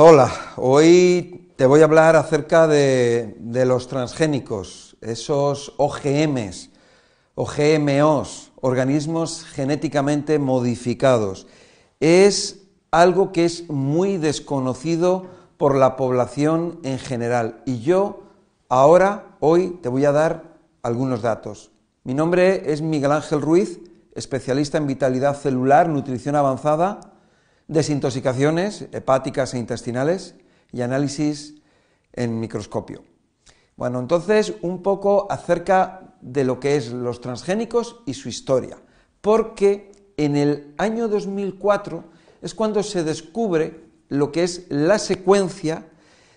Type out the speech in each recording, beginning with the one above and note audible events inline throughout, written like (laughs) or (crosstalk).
Hola, hoy te voy a hablar acerca de, los transgénicos, esos OGMs, OGMOs, organismos genéticamente modificados. Es algo que es muy desconocido por la población en general y yo ahora, hoy, te voy a dar algunos datos. Mi nombre es Miguel Ángel Ruiz, especialista en vitalidad celular, nutrición avanzada, desintoxicaciones hepáticas e intestinales y análisis en microscopio. Bueno, entonces un poco acerca de lo que es los transgénicos y su historia, porque en el año 2004 es cuando se descubre lo que es la secuencia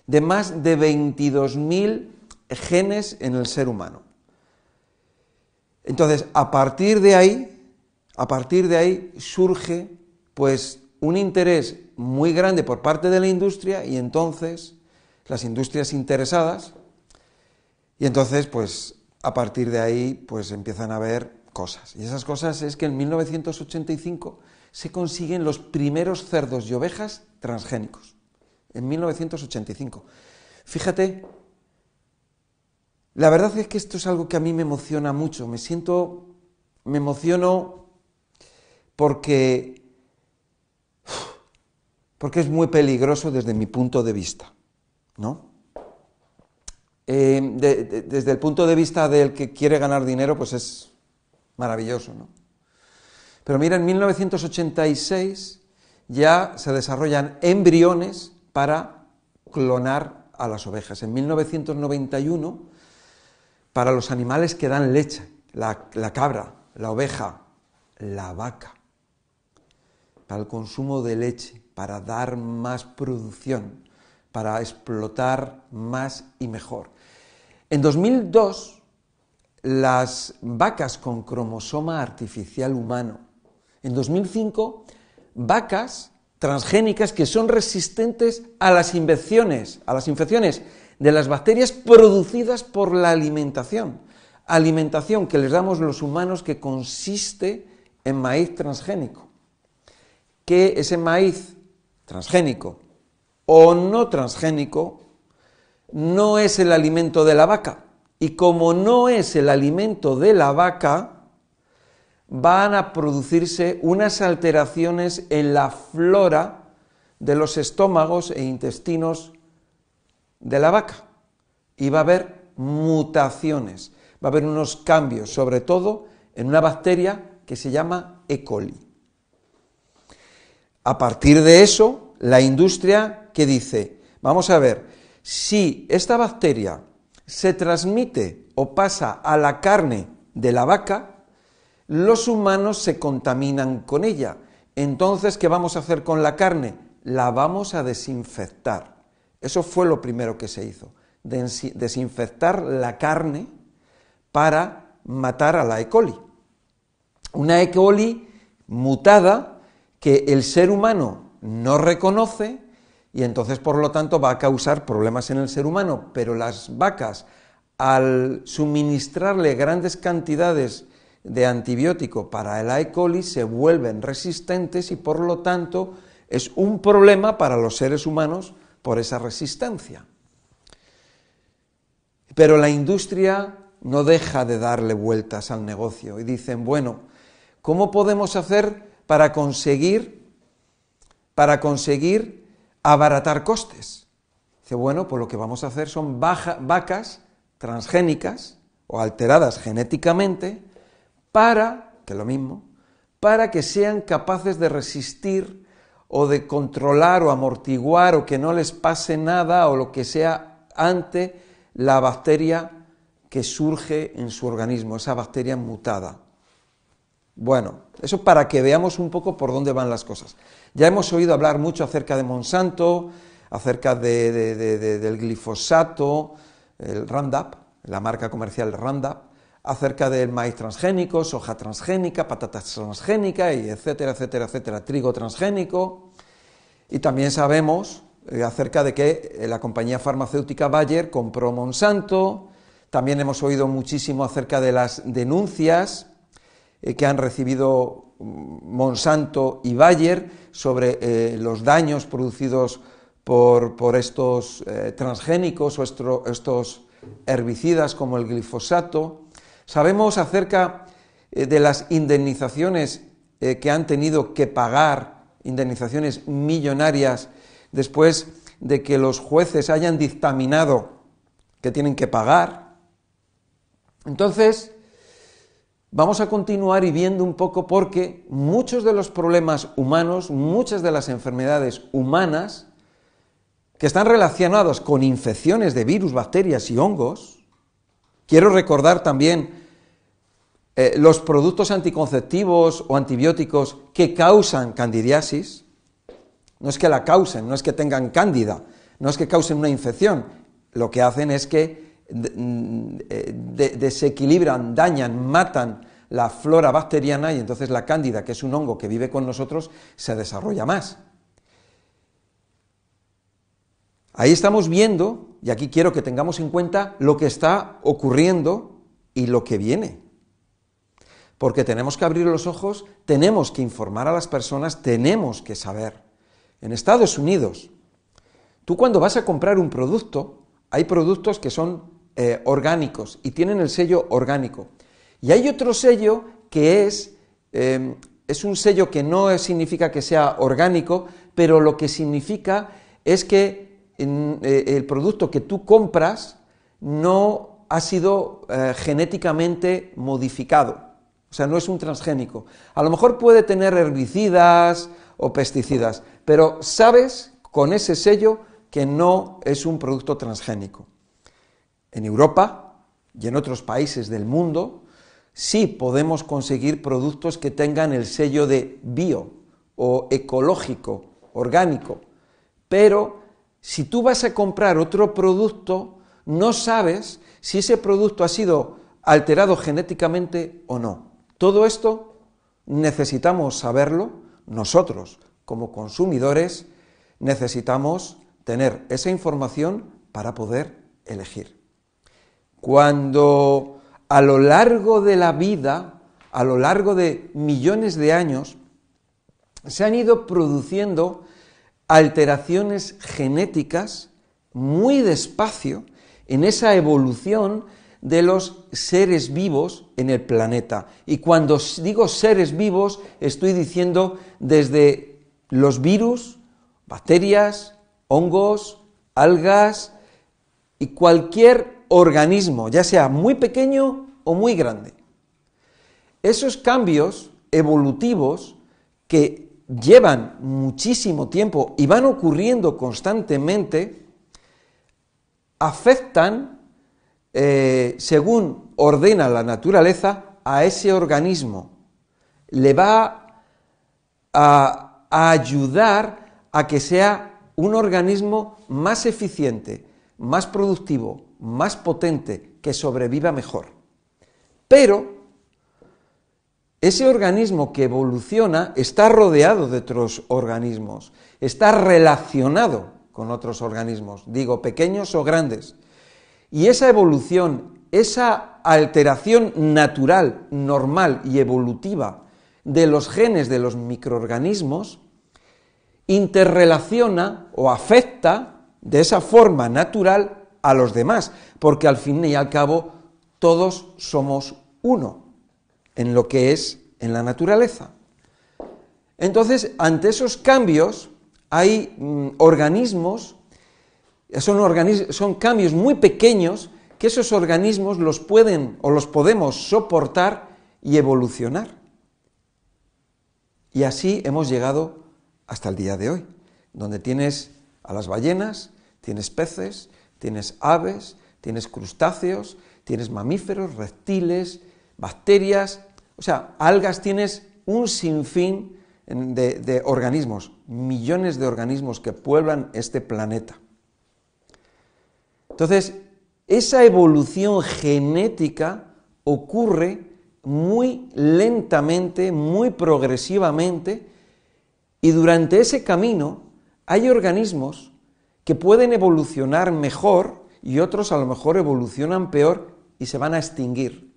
de más de 22.000 genes en el ser humano. Entonces, a partir de ahí, a partir de ahí surge pues un interés muy grande por parte de la industria y entonces las industrias interesadas y entonces pues a partir de ahí pues empiezan a ver cosas. Y esas cosas es que en 1985 se consiguen los primeros cerdos y ovejas transgénicos. En 1985. Fíjate, la verdad es que esto es algo que a mí me emociona mucho. Me siento, me emociono porque porque es muy peligroso desde mi punto de vista, ¿no? Eh, desde el punto de vista del que quiere ganar dinero, pues es maravilloso, ¿no? Pero mira, en 1986 ya se desarrollan embriones para clonar a las ovejas. En 1991, para los animales que dan leche, la, la cabra, la oveja, la vaca, para el consumo de leche, para dar más producción, para explotar más y mejor. En 2002, las vacas con cromosoma artificial humano. En 2005, vacas transgénicas que son resistentes a las infecciones, a las infecciones de las bacterias producidas por la alimentación. Alimentación que les damos los humanos que consiste en maíz transgénico. Que ese maíz transgénico o no transgénico, no es el alimento de la vaca. Y como no es el alimento de la vaca, van a producirse unas alteraciones en la flora de los estómagos e intestinos de la vaca. Y va a haber mutaciones, va a haber unos cambios, sobre todo en una bacteria que se llama E. coli. A partir de eso, la industria que dice, vamos a ver, si esta bacteria se transmite o pasa a la carne de la vaca, los humanos se contaminan con ella. Entonces, ¿qué vamos a hacer con la carne? La vamos a desinfectar. Eso fue lo primero que se hizo, desinfectar la carne para matar a la E. coli. Una E. coli mutada que el ser humano no reconoce y entonces por lo tanto va a causar problemas en el ser humano, pero las vacas al suministrarle grandes cantidades de antibiótico para el E. coli se vuelven resistentes y por lo tanto es un problema para los seres humanos por esa resistencia. Pero la industria no deja de darle vueltas al negocio y dicen, bueno, ¿cómo podemos hacer para conseguir, para conseguir abaratar costes. Dice, bueno, pues lo que vamos a hacer son vacas transgénicas o alteradas genéticamente para, que lo mismo, para que sean capaces de resistir o de controlar o amortiguar o que no les pase nada o lo que sea ante la bacteria que surge en su organismo, esa bacteria mutada. Bueno, eso para que veamos un poco por dónde van las cosas. Ya hemos oído hablar mucho acerca de Monsanto, acerca del glifosato, el Roundup, la marca comercial Roundup, acerca del maíz transgénico, soja transgénica, patatas transgénica, y etcétera, etcétera, etcétera, trigo transgénico. Y también sabemos eh, acerca de que eh, la compañía farmacéutica Bayer compró Monsanto. También hemos oído muchísimo acerca de las denuncias eh, que han recibido mm, Monsanto y Bayer sobre eh, los daños producidos por, estos eh, transgénicos o estos herbicidas como el glifosato. Sabemos acerca de las indemnizaciones que han tenido que pagar, indemnizaciones millonarias, después de que los jueces hayan dictaminado que tienen que pagar. Entonces, vamos a continuar y viendo un poco porque muchos de los problemas humanos, muchas de las enfermedades humanas, que están relacionados con infecciones de virus, bacterias y hongos. Quiero recordar también eh, los productos anticonceptivos o antibióticos que causan candidiasis. No es que la causen, no es que tengan cándida, no es que causen una infección. Lo que hacen es que desequilibran, dañan, matan la flora bacteriana y entonces la cándida, que es un hongo que vive con nosotros, se desarrolla más. Ahí estamos viendo, y aquí quiero que tengamos en cuenta lo que está ocurriendo y lo que viene. Porque tenemos que abrir los ojos, tenemos que informar a las personas, tenemos que saber. En Estados Unidos, tú cuando vas a comprar un producto, hay productos que son eh, orgánicos y tienen el sello orgánico. Y hay otro sello que es, eh, es un sello que no significa que sea orgánico, pero lo que significa es que eh, el producto que tú compras no ha sido eh, genéticamente modificado, o sea, no es un transgénico. A lo mejor puede tener herbicidas o pesticidas, pero sabes con ese sello que no es un producto transgénico. En Europa y en otros países del mundo sí podemos conseguir productos que tengan el sello de bio o ecológico, orgánico, pero si tú vas a comprar otro producto, no sabes si ese producto ha sido alterado genéticamente o no. Todo esto necesitamos saberlo nosotros, como consumidores, necesitamos tener esa información para poder elegir. Cuando a lo largo de la vida, a lo largo de millones de años, se han ido produciendo alteraciones genéticas muy despacio en esa evolución de los seres vivos en el planeta. Y cuando digo seres vivos, estoy diciendo desde los virus, bacterias, hongos, algas y cualquier organismo, ya sea muy pequeño o muy grande. Esos cambios evolutivos que llevan muchísimo tiempo y van ocurriendo constantemente, afectan, eh, según ordena la naturaleza, a ese organismo. Le va a, a ayudar a que sea un organismo más eficiente, más productivo, más potente, que sobreviva mejor. Pero ese organismo que evoluciona está rodeado de otros organismos, está relacionado con otros organismos, digo, pequeños o grandes. Y esa evolución, esa alteración natural, normal y evolutiva de los genes de los microorganismos, interrelaciona o afecta de esa forma natural a los demás, porque al fin y al cabo todos somos uno en lo que es en la naturaleza. Entonces, ante esos cambios, hay mm, organismos, son, son cambios muy pequeños que esos organismos los pueden o los podemos soportar y evolucionar. Y así hemos llegado hasta el día de hoy, donde tienes a las ballenas, tienes peces, tienes aves, tienes crustáceos, tienes mamíferos, reptiles, bacterias, o sea, algas tienes un sinfín de, de organismos, millones de organismos que pueblan este planeta. Entonces, esa evolución genética ocurre muy lentamente, muy progresivamente, y durante ese camino hay organismos que pueden evolucionar mejor y otros a lo mejor evolucionan peor y se van a extinguir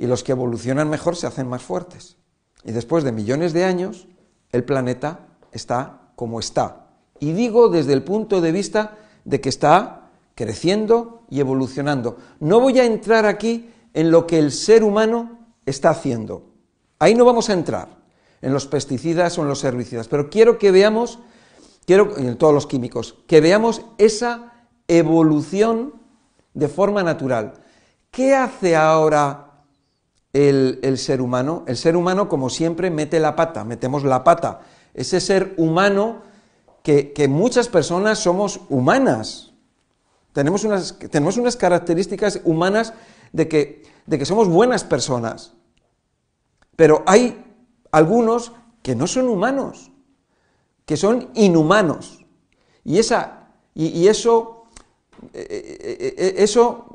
y los que evolucionan mejor se hacen más fuertes. Y después de millones de años, el planeta está como está. Y digo desde el punto de vista de que está creciendo y evolucionando. No voy a entrar aquí en lo que el ser humano está haciendo. Ahí no vamos a entrar, en los pesticidas o en los herbicidas, pero quiero que veamos, quiero, en todos los químicos, que veamos esa evolución de forma natural. ¿Qué hace ahora el, ser humano? El ser humano, como siempre, mete la pata, metemos la pata. Ese ser humano que, muchas personas somos humanas. Tenemos unas, tenemos unas características humanas de que, de que somos buenas personas. Pero hay algunos que no son humanos, que son inhumanos. Y, esa, y eso eh, eh, eh, eso,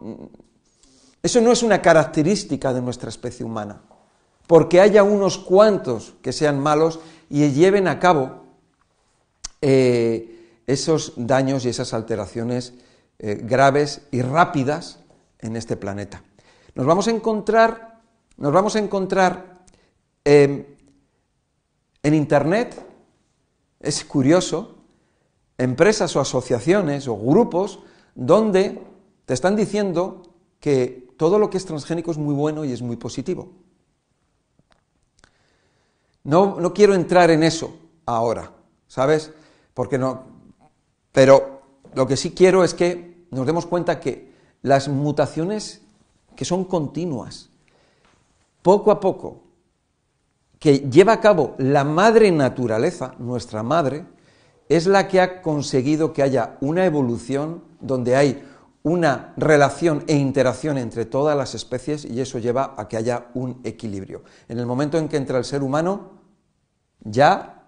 eso no es una característica de nuestra especie humana, porque haya unos cuantos que sean malos y lleven a cabo esos daños y esas alteraciones graves y rápidas en este planeta. Nos vamos a encontrar, nos vamos a encontrar en Internet, es curioso, empresas o asociaciones o grupos donde te están diciendo que todo lo que es transgénico es muy bueno y es muy positivo. No, no quiero entrar en eso ahora, ¿sabes? Porque no. Pero lo que sí quiero es que nos demos cuenta que las mutaciones que son continuas, poco a poco, que lleva a cabo la madre naturaleza, nuestra madre, es la que ha conseguido que haya una evolución donde hay una relación e interacción entre todas las especies y eso lleva a que haya un equilibrio. En el momento en que entra el ser humano, ya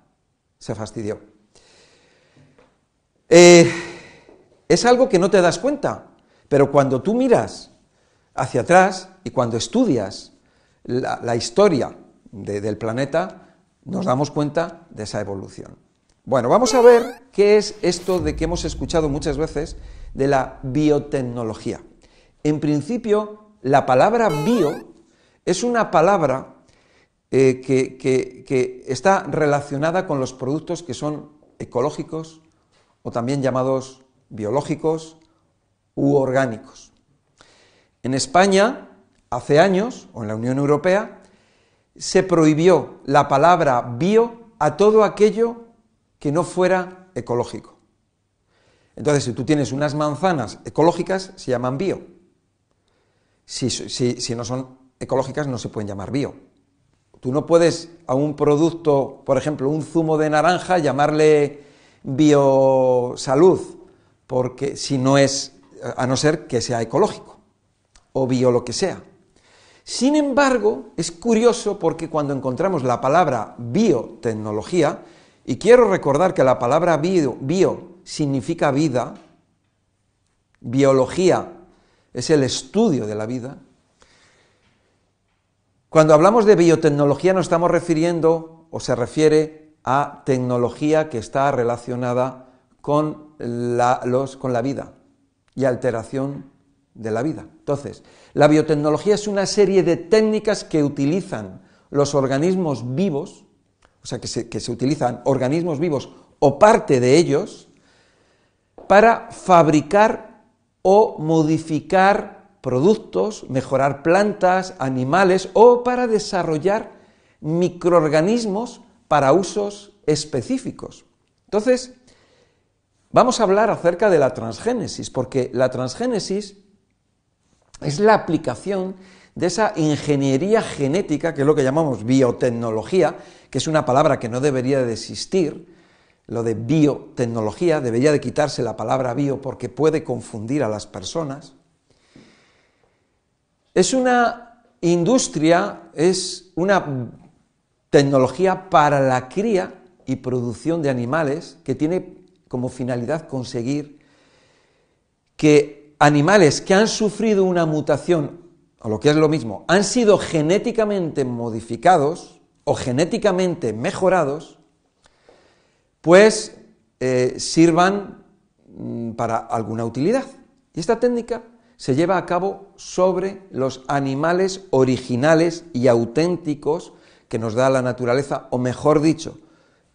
se fastidió. Eh, es algo que no te das cuenta, pero cuando tú miras hacia atrás y cuando estudias la, historia del planeta, nos damos cuenta de esa evolución. Bueno, vamos a ver qué es esto de que hemos escuchado muchas veces de la biotecnología. En principio, la palabra bio es una palabra eh, que, está relacionada con los productos que son ecológicos o también llamados biológicos u orgánicos. En España, hace años, o en la Unión Europea, se prohibió la palabra bio a todo aquello que no fuera ecológico. Entonces, si tú tienes unas manzanas ecológicas, se llaman bio. Si, si, no son ecológicas, no se pueden llamar bio. Tú no puedes a un producto, por ejemplo, un zumo de naranja, llamarle biosalud, porque si no es, a no ser que sea ecológico, o bio lo que sea. Sin embargo, es curioso porque cuando encontramos la palabra biotecnología, y quiero recordar que la palabra bio, significa vida, biología es el estudio de la vida. Cuando hablamos de biotecnología nos estamos refiriendo o se refiere a tecnología que está relacionada con la, los, con la vida y alteración de la vida. Entonces, la biotecnología es una serie de técnicas que utilizan los organismos vivos o sea, que se, utilizan organismos vivos o parte de ellos para fabricar o modificar productos, mejorar plantas, animales o para desarrollar microorganismos para usos específicos. Entonces, vamos a hablar acerca de la transgénesis, porque la transgénesis es la aplicación de esa ingeniería genética, que es lo que llamamos biotecnología, que es una palabra que no debería de existir, lo de biotecnología, debería de quitarse la palabra bio porque puede confundir a las personas. Es una industria, es una tecnología para la cría y producción de animales que tiene como finalidad conseguir que animales que han sufrido una mutación o lo que es lo mismo, han sido genéticamente modificados o genéticamente mejorados, pues eh, sirvan mm, para alguna utilidad. Y esta técnica se lleva a cabo sobre los animales originales y auténticos que nos da la naturaleza, o mejor dicho,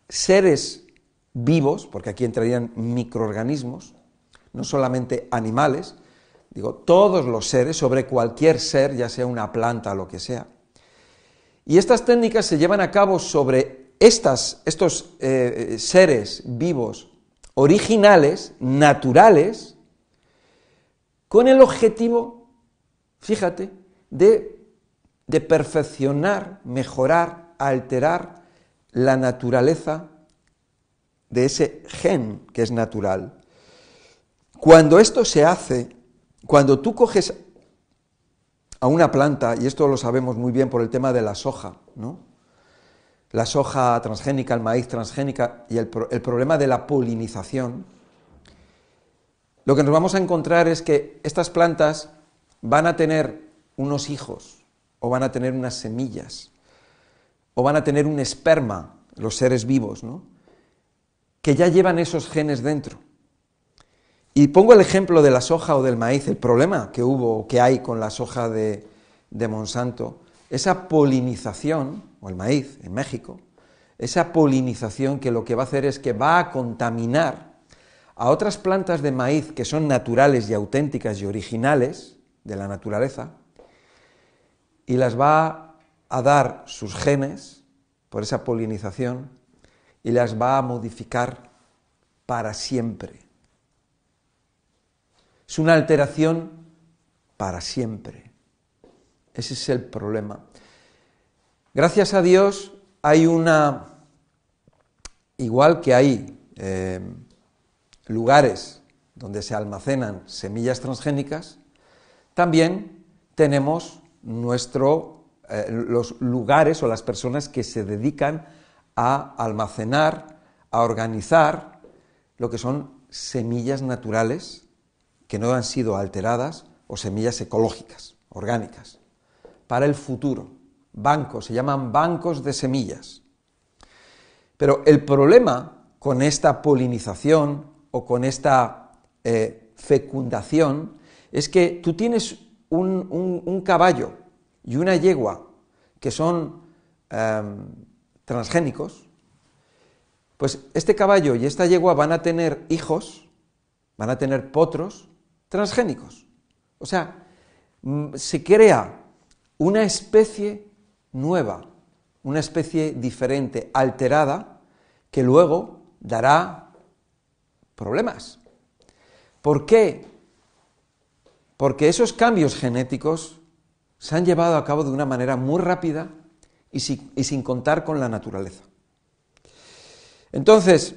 seres vivos, porque aquí entrarían microorganismos, no solamente animales, digo, todos los seres, sobre cualquier ser, ya sea una planta o lo que sea. Y estas técnicas se llevan a cabo sobre estas, estos eh, seres vivos originales, naturales, con el objetivo, fíjate, de, de perfeccionar, mejorar, alterar la naturaleza de ese gen que es natural. Cuando esto se hace, cuando tú coges a una planta, y esto lo sabemos muy bien por el tema de la soja, ¿no? La soja transgénica, el maíz transgénica y el, problema de la polinización, lo que nos vamos a encontrar es que estas plantas van a tener unos hijos, o van a tener unas semillas, o van a tener un esperma, los seres vivos, ¿no? que ya llevan esos genes dentro. Y pongo el ejemplo de la soja o del maíz, el problema que hubo o que hay con la soja de, de Monsanto, esa polinización, o el maíz en México, esa polinización que lo que va a hacer es que va a contaminar a otras plantas de maíz que son naturales y auténticas y originales de la naturaleza, y las va a dar sus genes por esa polinización y las va a modificar para siempre. Es una alteración para siempre. Ese es el problema. Gracias a Dios hay una, igual que hay eh, lugares donde se almacenan semillas transgénicas, también tenemos nuestro, eh, los lugares o las personas que se dedican a almacenar, a organizar lo que son semillas naturales que no han sido alteradas o semillas ecológicas, orgánicas, para el futuro. Bancos, se llaman bancos de semillas. Pero el problema con esta polinización o con esta eh, fecundación es que tú tienes un, caballo y una yegua que son em, transgénicos, pues este caballo y esta yegua van a tener hijos, van a tener potros transgénicos. O sea, mm, se crea una especie nueva, una especie diferente, alterada, que luego dará problemas. ¿Por qué? Porque esos cambios genéticos se han llevado a cabo de una manera muy rápida y sin, contar con la naturaleza. Entonces,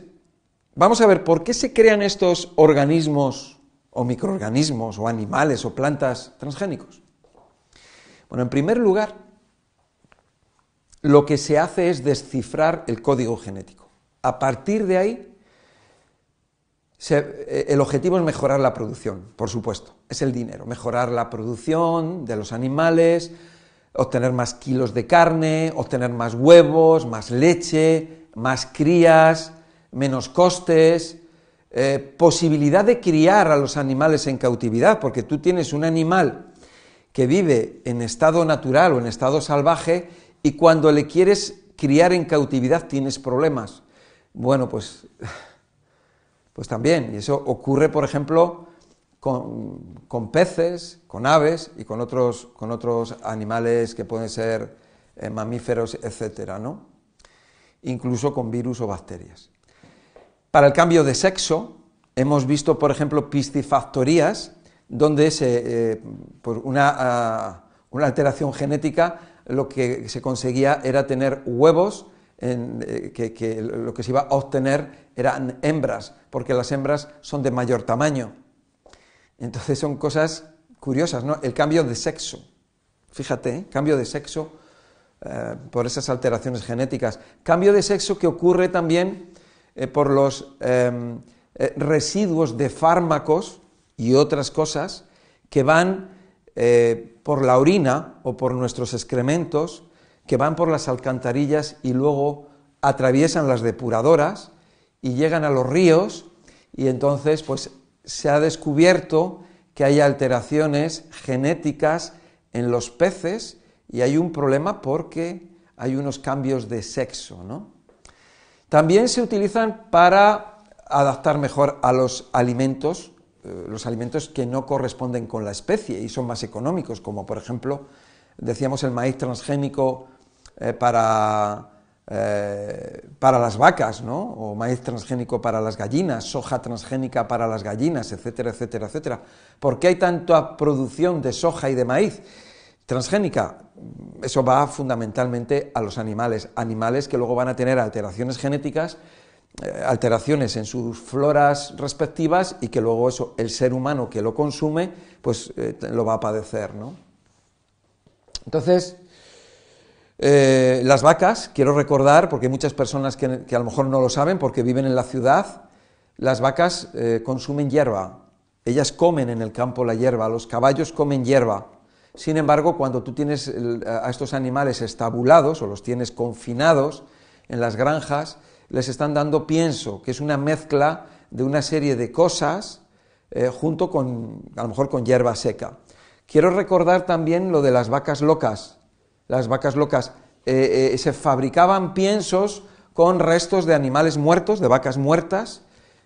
vamos a ver por qué se crean estos organismos o microorganismos o animales o plantas transgénicos. Bueno, en primer lugar, lo que se hace es descifrar el código genético. A partir de ahí, eh, el objetivo es mejorar la producción, por supuesto, es el dinero, mejorar la producción de los animales, obtener más kilos de carne, obtener más huevos, más leche, más crías, menos costes, eh, posibilidad de criar a los animales en cautividad, porque tú tienes un animal que vive en estado natural o en estado salvaje y cuando le quieres criar en cautividad tienes problemas. Bueno, pues, (laughs) pues también, y eso ocurre, por ejemplo, con, peces, con aves y con otros, con otros animales que pueden ser eh, mamíferos, etcétera, ¿no? Incluso con virus o bacterias. Para el cambio de sexo, hemos visto, por ejemplo, piscifactorías, donde eh, por una, ah, una, alteración genética lo que se conseguía era tener huevos, eh, que, lo que se iba a obtener eran hembras, porque las hembras son de mayor tamaño. Entonces son cosas curiosas, ¿no? El cambio de sexo. Fíjate, ¿eh? cambio de sexo por esas alteraciones genéticas. Cambio de sexo que ocurre también eh, por los em, residuos de fármacos y otras cosas que van por la orina o por nuestros excrementos, que van por las alcantarillas y luego atraviesan las depuradoras y llegan a los ríos y entonces pues se ha descubierto que hay alteraciones genéticas en los peces y hay un problema porque hay unos cambios de sexo, ¿no? También se utilizan para adaptar mejor a los alimentos, eh, los alimentos que no corresponden con la especie y son más económicos, como por ejemplo, decíamos el maíz transgénico eh, para, eh, para las vacas, ¿no? o maíz transgénico para las gallinas, soja transgénica para las gallinas, etcétera, etcétera, etcétera. ¿Por qué hay tanta producción de soja y de maíz? transgénica, eso va fundamentalmente a los animales, animales que luego van a tener alteraciones genéticas, eh, alteraciones en sus floras respectivas y que luego eso, el ser humano que lo consume, pues eh, lo va a padecer, ¿no? Entonces, eh, las vacas, quiero recordar, porque hay muchas personas que, a lo mejor no lo saben porque viven en la ciudad, las vacas consumen hierba, ellas comen en el campo la hierba, los caballos comen hierba, sin embargo, cuando tú tienes a estos animales estabulados o los tienes confinados en las granjas, les están dando pienso, que es una mezcla de una serie de cosas eh, junto con, a lo mejor, con hierba seca. Quiero recordar también lo de las vacas locas. Las vacas locas eh, eh, se fabricaban piensos con restos de animales muertos, de vacas muertas,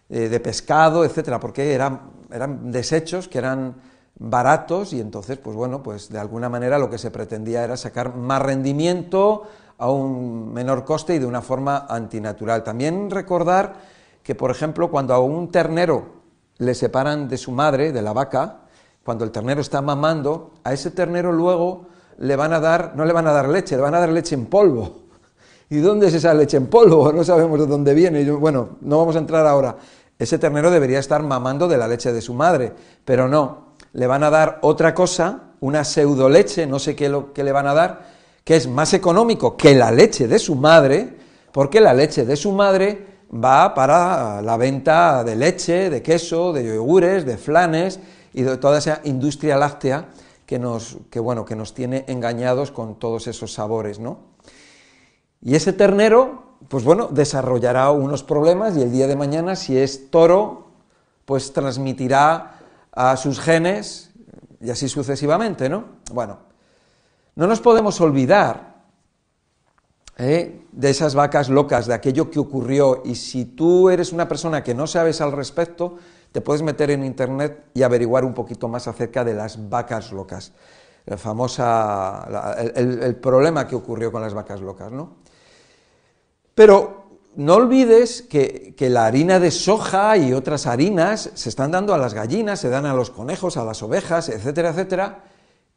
de pescado, etcétera, porque eran, eran desechos que eran baratos y entonces, pues bueno, pues de alguna manera lo que se pretendía era sacar más rendimiento a un menor coste y de una forma antinatural. También recordar que, por ejemplo, cuando a un ternero le separan de su madre, de la vaca, cuando el ternero está mamando, a ese ternero luego le van a dar, no le van a dar leche, le van a dar leche en polvo. (laughs) ¿Y dónde es esa leche en polvo? (laughs) No sabemos de dónde viene. Bueno, no vamos a entrar ahora. Ese ternero debería estar mamando de la leche de su madre, pero no, le van a dar otra cosa, una pseudo leche, no sé qué, lo, le van a dar, que es más económico que la leche de su madre, porque la leche de su madre va para la venta de leche, de queso, de yogures, de flanes y de toda esa industria láctea que nos, que, bueno, que nos tiene engañados con todos esos sabores, ¿no? Y ese ternero, pues bueno, desarrollará unos problemas y el día de mañana, si es toro, pues transmitirá a sus genes y así sucesivamente, ¿no? Bueno, no nos podemos olvidar ¿eh? de esas vacas locas, de aquello que ocurrió, y si tú eres una persona que no sabes al respecto, te puedes meter en internet y averiguar un poquito más acerca de las vacas locas, la famosa, el, el problema que ocurrió con las vacas locas, ¿no? Pero no olvides que, la harina de soja y otras harinas se están dando a las gallinas, se dan a los conejos, a las ovejas, etcétera, etcétera,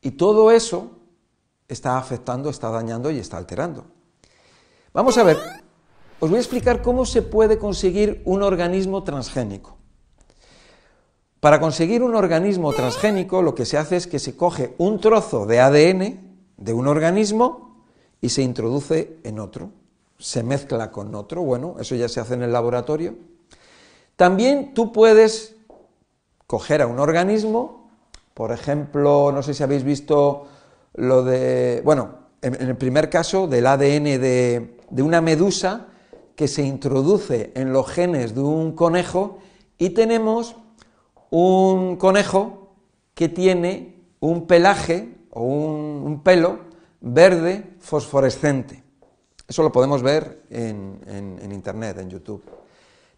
y todo eso está afectando, está dañando y está alterando. Vamos a ver, os voy a explicar cómo se puede conseguir un organismo transgénico. Para conseguir un organismo transgénico lo que se hace es que se coge un trozo de ADN de un organismo y se introduce en otro se mezcla con otro, bueno, eso ya se hace en el laboratorio. También tú puedes coger a un organismo, por ejemplo, no sé si habéis visto lo de, bueno, en, el primer caso del ADN de, de una medusa que se introduce en los genes de un conejo y tenemos un conejo que tiene un pelaje o un, pelo verde fosforescente. Eso lo podemos ver en, Internet, en YouTube.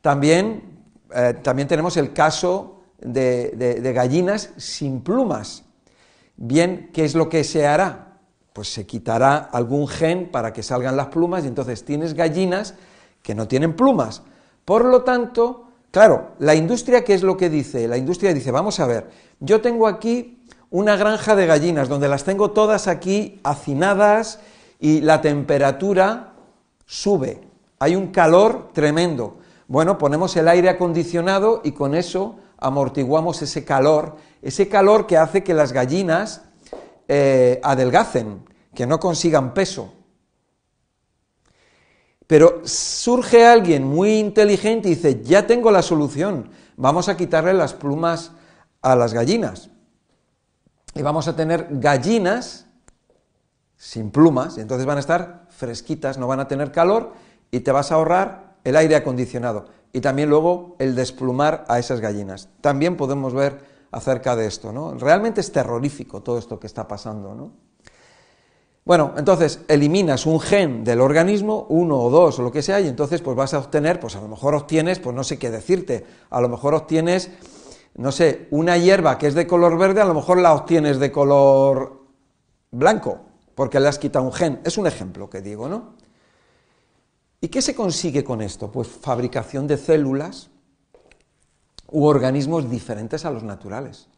También, eh, también tenemos el caso de, gallinas sin plumas. Bien, ¿qué es lo que se hará? Pues se quitará algún gen para que salgan las plumas y entonces tienes gallinas que no tienen plumas. Por lo tanto, claro, la industria, ¿qué es lo que dice? La industria dice, vamos a ver, yo tengo aquí una granja de gallinas donde las tengo todas aquí hacinadas y la temperatura sube, hay un calor tremendo. Bueno, ponemos el aire acondicionado y con eso amortiguamos ese calor, ese calor que hace que las gallinas eh, adelgacen, que no consigan peso. Pero surge alguien muy inteligente y dice, ya tengo la solución, vamos a quitarle las plumas a las gallinas. Y vamos a tener gallinas sin plumas, y entonces van a estar fresquitas, no van a tener calor y te vas a ahorrar el aire acondicionado y también luego el desplumar a esas gallinas. También podemos ver acerca de esto, ¿no? Realmente es terrorífico todo esto que está pasando, ¿no? Bueno, entonces eliminas un gen del organismo, uno o dos o lo que sea, y entonces pues vas a obtener, pues a lo mejor obtienes, pues no sé qué decirte, a lo mejor obtienes, no sé, una hierba que es de color verde, a lo mejor la obtienes de color blanco, porque le has quitado un gen. Es un ejemplo que digo, ¿no? ¿Y qué se consigue con esto? Pues fabricación de células u organismos diferentes a los naturales.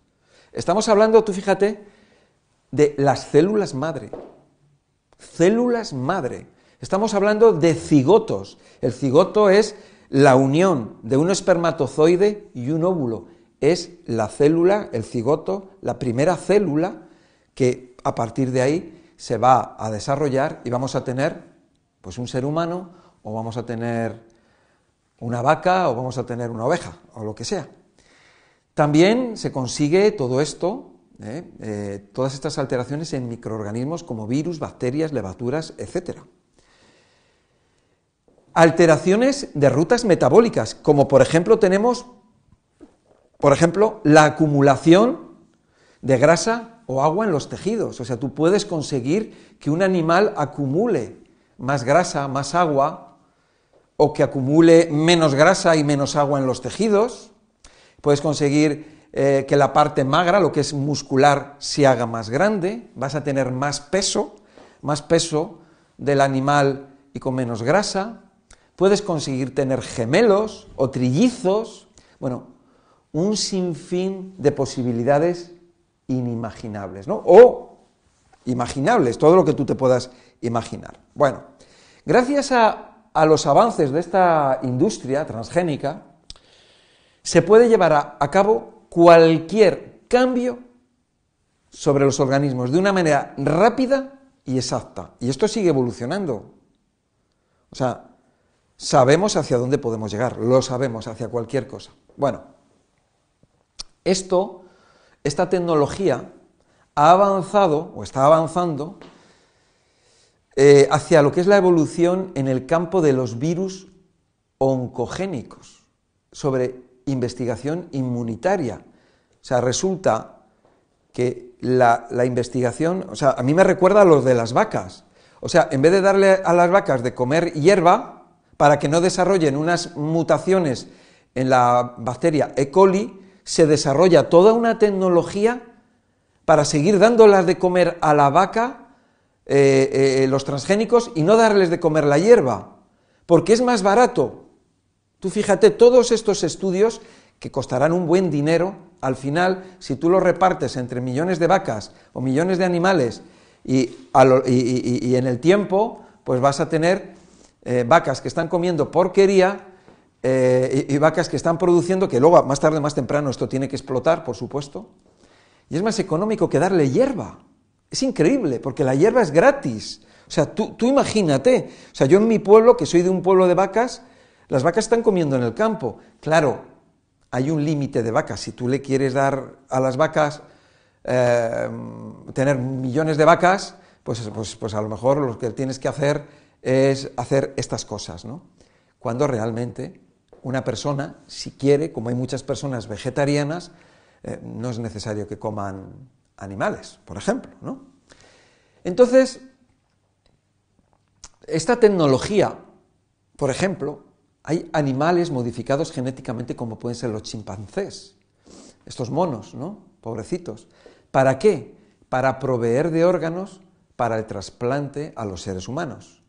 Estamos hablando, tú fíjate, de las células madre células madre. Estamos hablando de cigotos. El cigoto es la unión de un espermatozoide y un óvulo. Es la célula, el cigoto, la primera célula que a partir de ahí se va a desarrollar y vamos a tener pues un ser humano o vamos a tener una vaca o vamos a tener una oveja o lo que sea. También se consigue todo esto ¿eh? Eh, todas estas alteraciones en microorganismos como virus, bacterias, levaturas, etc. Alteraciones de rutas metabólicas, como por ejemplo tenemos, por ejemplo, la acumulación de grasa o agua en los tejidos. O sea, tú puedes conseguir que un animal acumule más grasa, más agua, o que acumule menos grasa y menos agua en los tejidos. Puedes conseguir eh, que la parte magra, lo que es muscular, se haga más grande, vas a tener más peso, más peso del animal y con menos grasa, puedes conseguir tener gemelos o trillizos, bueno, un sinfín de posibilidades inimaginables, ¿no? O imaginables, todo lo que tú te puedas imaginar. Bueno, gracias a, a los avances de esta industria transgénica, se puede llevar a cabo cualquier cambio sobre los organismos de una manera rápida y exacta. Y esto sigue evolucionando. O sea, sabemos hacia dónde podemos llegar, lo sabemos hacia cualquier cosa. Bueno, esto, esta tecnología ha avanzado o está avanzando eh, hacia lo que es la evolución en el campo de los virus oncogénicos, sobre investigación inmunitaria. O sea, resulta que la, investigación, o sea, a mí me recuerda a los de las vacas. O sea, en vez de darle a las vacas de comer hierba para que no desarrollen unas mutaciones en la bacteria E. coli, se desarrolla toda una tecnología para seguir dándolas de comer a la vaca eh, eh, los transgénicos y no darles de comer la hierba, porque es más barato. Tú fíjate, todos estos estudios que costarán un buen dinero, al final, si tú los repartes entre millones de vacas o millones de animales y, en el tiempo, pues vas a tener eh, vacas que están comiendo porquería eh, y, vacas que están produciendo, que luego más tarde, más temprano, esto tiene que explotar, por supuesto, y es más económico que darle hierba. Es increíble, porque la hierba es gratis. O sea, tú, tú imagínate, o sea, yo en mi pueblo, que soy de un pueblo de vacas, las vacas están comiendo en el campo. Claro, hay un límite de vacas. Si tú le quieres dar a las vacas, eh, tener millones de vacas, pues, pues, pues, a lo mejor lo que tienes que hacer es hacer estas cosas, ¿no? Cuando realmente una persona, si quiere, como hay muchas personas vegetarianas, eh, no es necesario que coman animales, por ejemplo, ¿no? Entonces, esta tecnología, por ejemplo, hay animales modificados genéticamente como pueden ser los chimpancés, estos monos, ¿no? Pobrecitos. ¿Para qué? Para proveer de órganos para el trasplante a los seres humanos.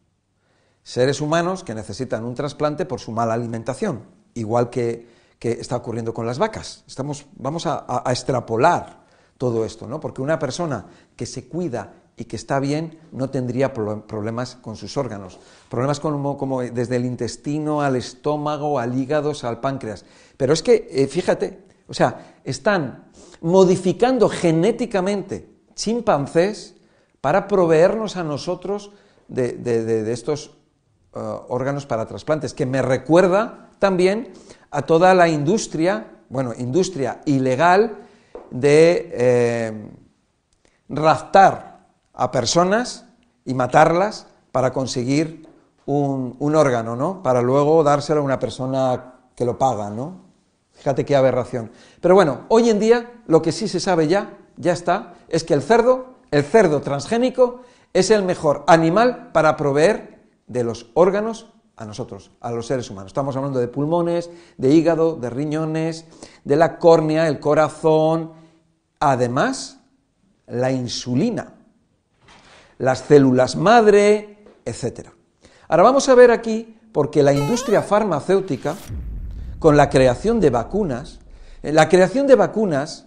Seres humanos que necesitan un trasplante por su mala alimentación, igual que, está ocurriendo con las vacas. Estamos, vamos a, extrapolar todo esto, ¿no? Porque una persona que se cuida y que está bien, no tendría problemas con sus órganos. Problemas como, como, desde el intestino al estómago, al hígado, al páncreas. Pero es que, eh, fíjate, o sea, están modificando genéticamente chimpancés para proveernos a nosotros de, estos uh, órganos para trasplantes, que me recuerda también a toda la industria, bueno, industria ilegal de eh, raptar a personas y matarlas para conseguir un, órgano, ¿no? Para luego dárselo a una persona que lo paga, ¿no? Fíjate qué aberración. Pero bueno, hoy en día lo que sí se sabe ya, ya está, es que el cerdo, el cerdo transgénico, es el mejor animal para proveer de los órganos a nosotros, a los seres humanos. Estamos hablando de pulmones, de hígado, de riñones, de la córnea, el corazón, además la insulina, las células madre, etc. Ahora vamos a ver aquí, porque la industria farmacéutica, con la creación de vacunas, eh, la creación de vacunas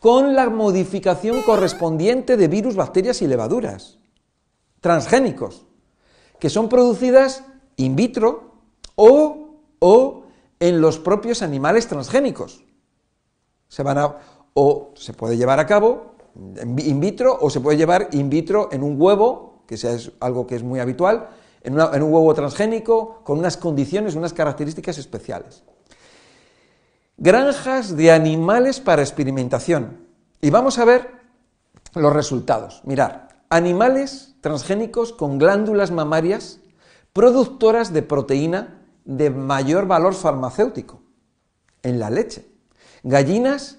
con la modificación correspondiente de virus, bacterias y levaduras transgénicos, que son producidas in vitro o, o en los propios animales transgénicos. Se van a, o se puede llevar a cabo in vitro o se puede llevar in vitro en un huevo, que es algo que es muy habitual, en, en un huevo transgénico con unas condiciones, unas características especiales. Granjas de animales para experimentación. Y vamos a ver los resultados. Mirar, animales transgénicos con glándulas mamarias productoras de proteína de mayor valor farmacéutico en la leche. Gallinas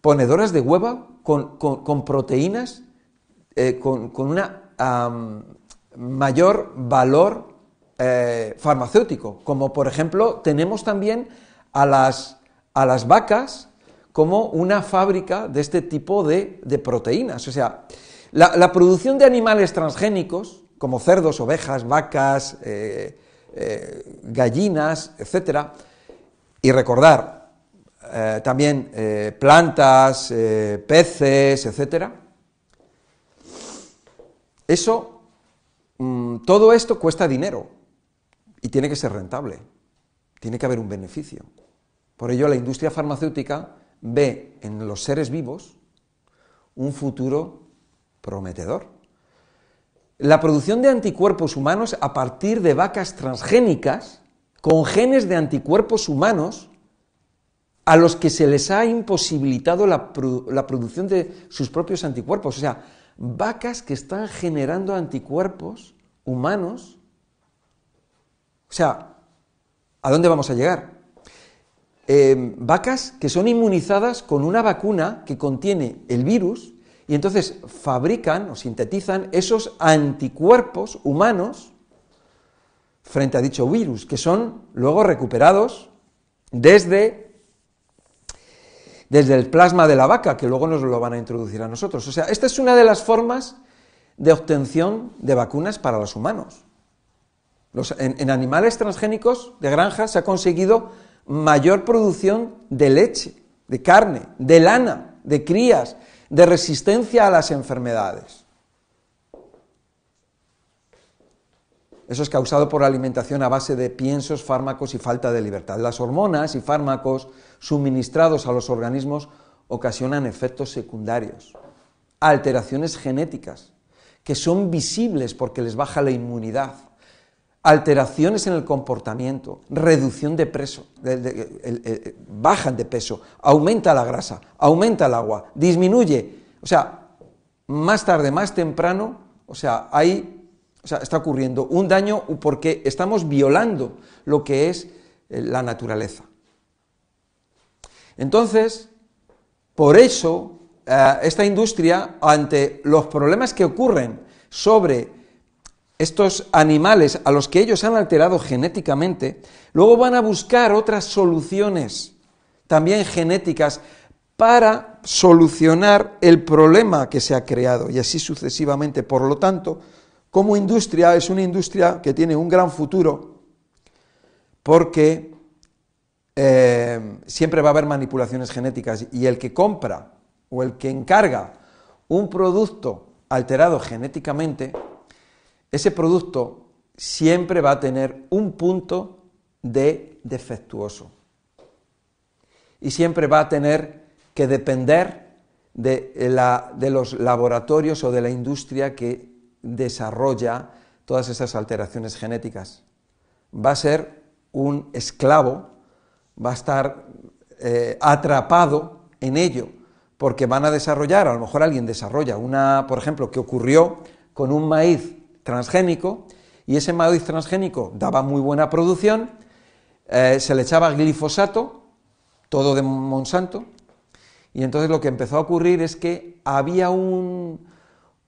ponedoras de hueva con, proteínas eh, con, un mayor valor eh, farmacéutico, como por ejemplo tenemos también a las, a las vacas como una fábrica de este tipo de, proteínas. O sea, la, producción de animales transgénicos, como cerdos, ovejas, vacas, eh, eh, gallinas, etc. Y recordar eh, también plantas, peces, etc. Eso, mm, todo esto cuesta dinero y tiene que ser rentable, tiene que haber un beneficio. Por ello, la industria farmacéutica ve en los seres vivos un futuro prometedor. La producción de anticuerpos humanos a partir de vacas transgénicas con genes de anticuerpos humanos a los que se les ha imposibilitado la, producción de sus propios anticuerpos. O sea, vacas que están generando anticuerpos humanos. O sea, ¿a dónde vamos a llegar? Em, vacas que son inmunizadas con una vacuna que contiene el virus y entonces fabrican o sintetizan esos anticuerpos humanos frente a dicho virus, que son luego recuperados desde, desde el plasma de la vaca, que luego nos lo van a introducir a nosotros. O sea, esta es una de las formas de obtención de vacunas para los humanos. en, en animales transgénicos de granja se ha conseguido mayor producción de leche, de carne, de lana, de crías, de resistencia a las enfermedades. Eso es causado por la alimentación a base de piensos, fármacos y falta de libertad. Las hormonas y fármacos suministrados a los organismos ocasionan efectos secundarios, alteraciones genéticas, que son visibles porque les baja la inmunidad, alteraciones en el comportamiento, reducción de peso, bajan de peso, aumenta la grasa, aumenta el agua, disminuye. O sea, más tarde, más temprano, o sea, hay, o sea, está ocurriendo un daño porque estamos violando lo que es eh, la naturaleza. Entonces, por eso, eh, esta industria, ante los problemas que ocurren sobre estos animales a los que ellos han alterado genéticamente, luego van a buscar otras soluciones, también genéticas, para solucionar el problema que se ha creado y así sucesivamente. Por lo tanto, como industria es una industria que tiene un gran futuro porque eh, siempre va a haber manipulaciones genéticas y el que compra o el que encarga un producto alterado genéticamente, ese producto siempre va a tener un punto de defectuoso. Y siempre va a tener que depender de, de los laboratorios o de la industria que desarrolla todas esas alteraciones genéticas. Va a ser un esclavo, va a estar eh, atrapado en ello, porque van a desarrollar, a lo mejor alguien desarrolla una, por ejemplo, que ocurrió con un maíz transgénico y ese maíz transgénico daba muy buena producción, eh, se le echaba glifosato, todo de Monsanto, y entonces lo que empezó a ocurrir es que había un,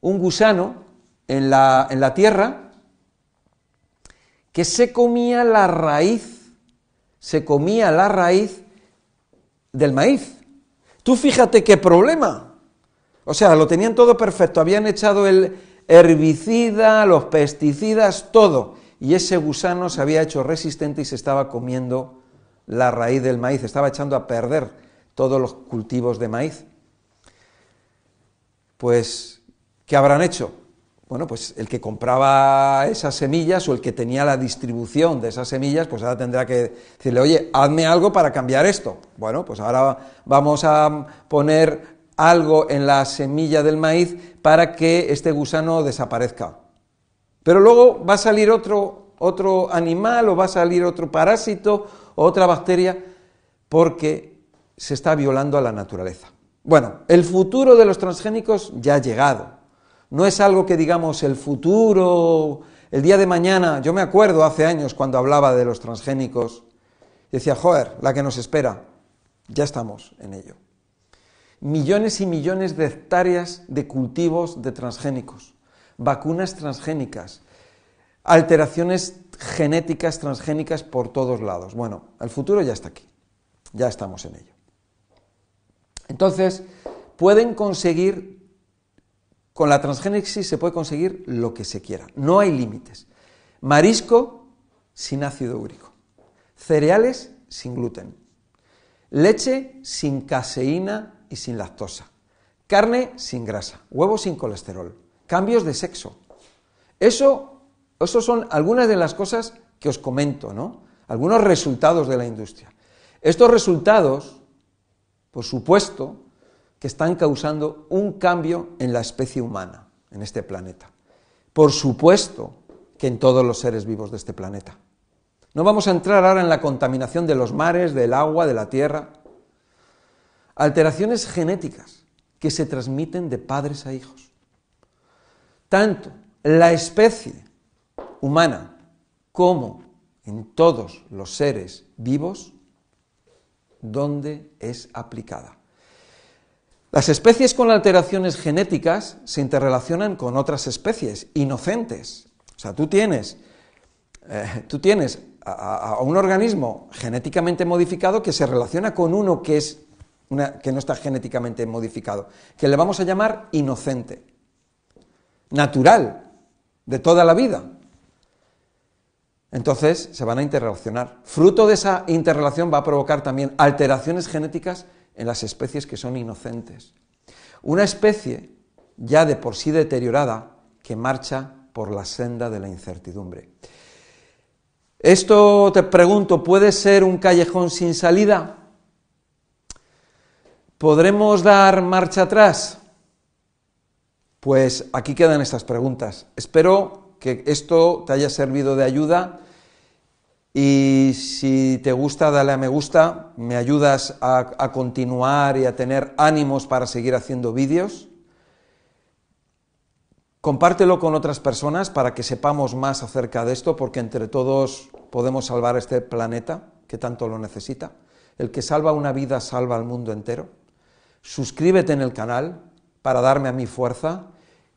un gusano en la, en la tierra que se comía la raíz, se comía la raíz del maíz. Tú fíjate qué problema. O sea, lo tenían todo perfecto, habían echado el herbicida, los pesticidas, todo. Y ese gusano se había hecho resistente y se estaba comiendo la raíz del maíz, estaba echando a perder todos los cultivos de maíz. Pues, ¿qué habrán hecho? Bueno, pues el que compraba esas semillas o el que tenía la distribución de esas semillas, pues ahora tendrá que decirle, oye, hazme algo para cambiar esto. Bueno, pues ahora vamos a poner algo en la semilla del maíz para que este gusano desaparezca. Pero luego va a salir otro, otro animal o va a salir otro parásito o otra bacteria porque se está violando a la naturaleza. Bueno, el futuro de los transgénicos ya ha llegado. No es algo que digamos el futuro, el día de mañana. Yo me acuerdo hace años cuando hablaba de los transgénicos, decía, joder, la que nos espera. Ya estamos en ello. Millones y millones de hectáreas de cultivos de transgénicos, vacunas transgénicas, alteraciones genéticas transgénicas por todos lados. Bueno, el futuro ya está aquí, ya estamos en ello. Entonces, pueden conseguir, con la transgénesis se puede conseguir lo que se quiera, no hay límites. Marisco sin ácido úrico, cereales sin gluten, leche sin caseína y sin lactosa, carne sin grasa, huevos sin colesterol, cambios de sexo. Eso, eso son algunas de las cosas que os comento, ¿no? Algunos resultados de la industria. Estos resultados por supuesto, que están causando un cambio en la especie humana, en este planeta. Por supuesto que en todos los seres vivos de este planeta. No vamos a entrar ahora en la contaminación de los mares, del agua, de la tierra. Alteraciones genéticas que se transmiten de padres a hijos. Tanto la especie humana como en todos los seres vivos dónde es aplicada. Las especies con alteraciones genéticas se interrelacionan con otras especies inocentes. O sea, tú tienes, eh, tú tienes a, un organismo genéticamente modificado que se relaciona con uno que, es que no está genéticamente modificado, que le vamos a llamar inocente, natural, de toda la vida. Entonces se van a interrelacionar. Fruto de esa interrelación va a provocar también alteraciones genéticas en las especies que son inocentes. Una especie ya de por sí deteriorada que marcha por la senda de la incertidumbre. Esto te pregunto, ¿puede ser un callejón sin salida? ¿Podremos dar marcha atrás? Pues aquí quedan estas preguntas. Espero que esto te haya servido de ayuda y si te gusta, dale a me gusta, me ayudas a, continuar y a tener ánimos para seguir haciendo vídeos. Compártelo con otras personas para que sepamos más acerca de esto, porque entre todos podemos salvar este planeta que tanto lo necesita. El que salva una vida salva al mundo entero. Suscríbete en el canal para darme a mi fuerza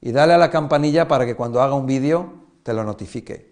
y dale a la campanilla para que cuando haga un vídeo te lo notifique.